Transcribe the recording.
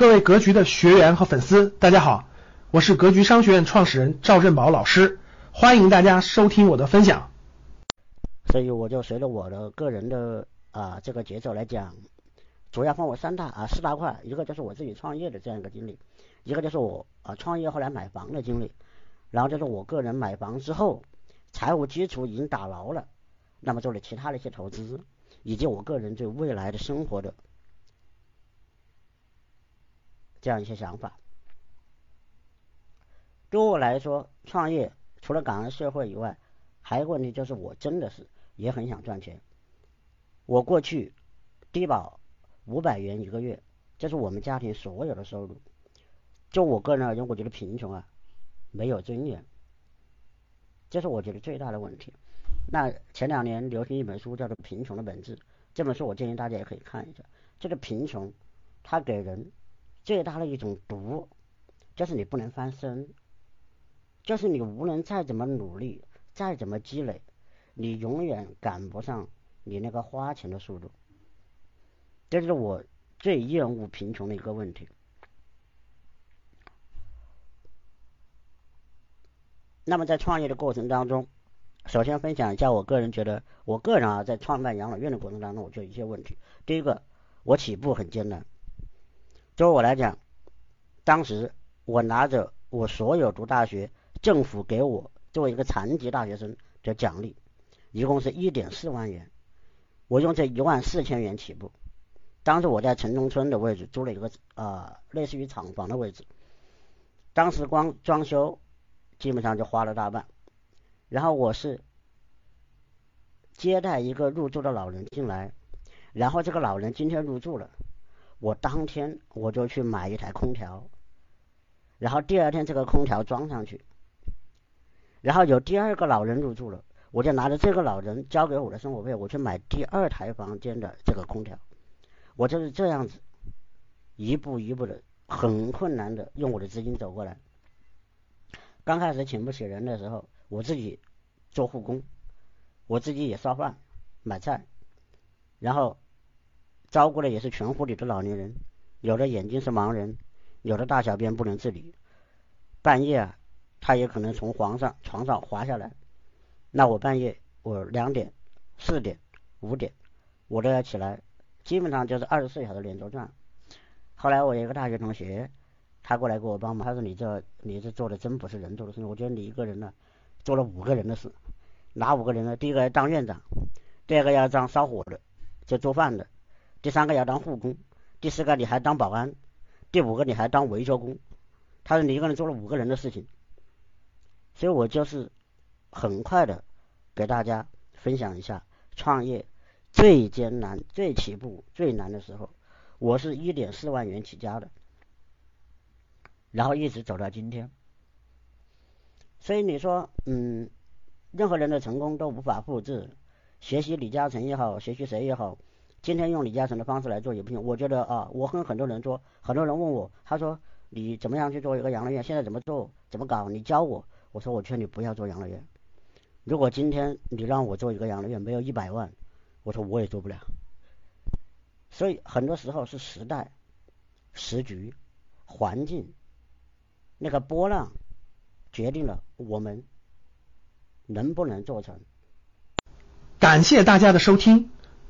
各位格局的学员和粉丝，大家好，我是格局商学院创始人赵振宝老师，欢迎大家收听我的分享。所以我就随着我的个人的啊这个节奏来讲，主要分为三大啊四大块，一个就是我自己创业的这样一个经历，一个就是我啊创业后来买房的经历，然后就是我个人买房之后财务基础已经打牢了，那么做了其他的一些投资，以及我个人对未来的生活的。这样一些想法，对我来说，创业除了感恩社会以外，还有个问题就是，我真的是也很想赚钱。我过去低保五百元一个月，这是我们家庭所有的收入。就我个人而言，我觉得贫穷啊，没有尊严，这是我觉得最大的问题。那前两年流行一本书叫做《贫穷的本质》，这本书我建议大家也可以看一下。这个贫穷，它给人。最大的一种毒，就是你不能翻身，就是你无论再怎么努力，再怎么积累，你永远赶不上你那个花钱的速度。这是我最厌恶贫穷的一个问题。那么在创业的过程当中，首先分享一下我个人觉得，我个人啊在创办养老院的过程当中，我就有一些问题。第一个，我起步很艰难。对我来讲，当时我拿着我所有读大学政府给我作为一个残疾大学生的奖励，一共是一点四万元，我用这一万四千元起步。当时我在城中村的位置租了一个啊类似于厂房的位置，当时光装修基本上就花了大半，然后我是接待一个入住的老人进来，然后这个老人今天入住了。我当天我就去买一台空调，然后第二天这个空调装上去，然后有第二个老人入住了，我就拿着这个老人交给我的生活费，我去买第二台房间的这个空调，我就是这样子一步一步的很困难的用我的资金走过来。刚开始请不起人的时候，我自己做护工，我自己也烧饭买菜，然后。照顾的也是全护理的老年人，有的眼睛是盲人，有的大小便不能自理，半夜啊，他也可能从床上床上滑下来，那我半夜我两点、四点、五点，我都要起来，基本上就是二十四小时连轴转。后来我有一个大学同学，他过来给我帮忙，他说你这你这做的真不是人做的事情，我觉得你一个人呢做了五个人的事，哪五个人呢？第一个要当院长，第二个要当烧火的，就做饭的。第三个要当护工，第四个你还当保安，第五个你还当维修工。他说你一个人做了五个人的事情，所以我就是很快的给大家分享一下创业最艰难、最起步最难的时候，我是一点四万元起家的，然后一直走到今天。所以你说，嗯，任何人的成功都无法复制，学习李嘉诚也好，学习谁也好。今天用李嘉诚的方式来做也不行，我觉得啊，我跟很多人说，很多人问我，他说你怎么样去做一个养老院？现在怎么做？怎么搞？你教我。我说我劝你不要做养老院。如果今天你让我做一个养老院，没有一百万，我说我也做不了。所以很多时候是时代、时局、环境那个波浪决定了我们能不能做成。感谢大家的收听。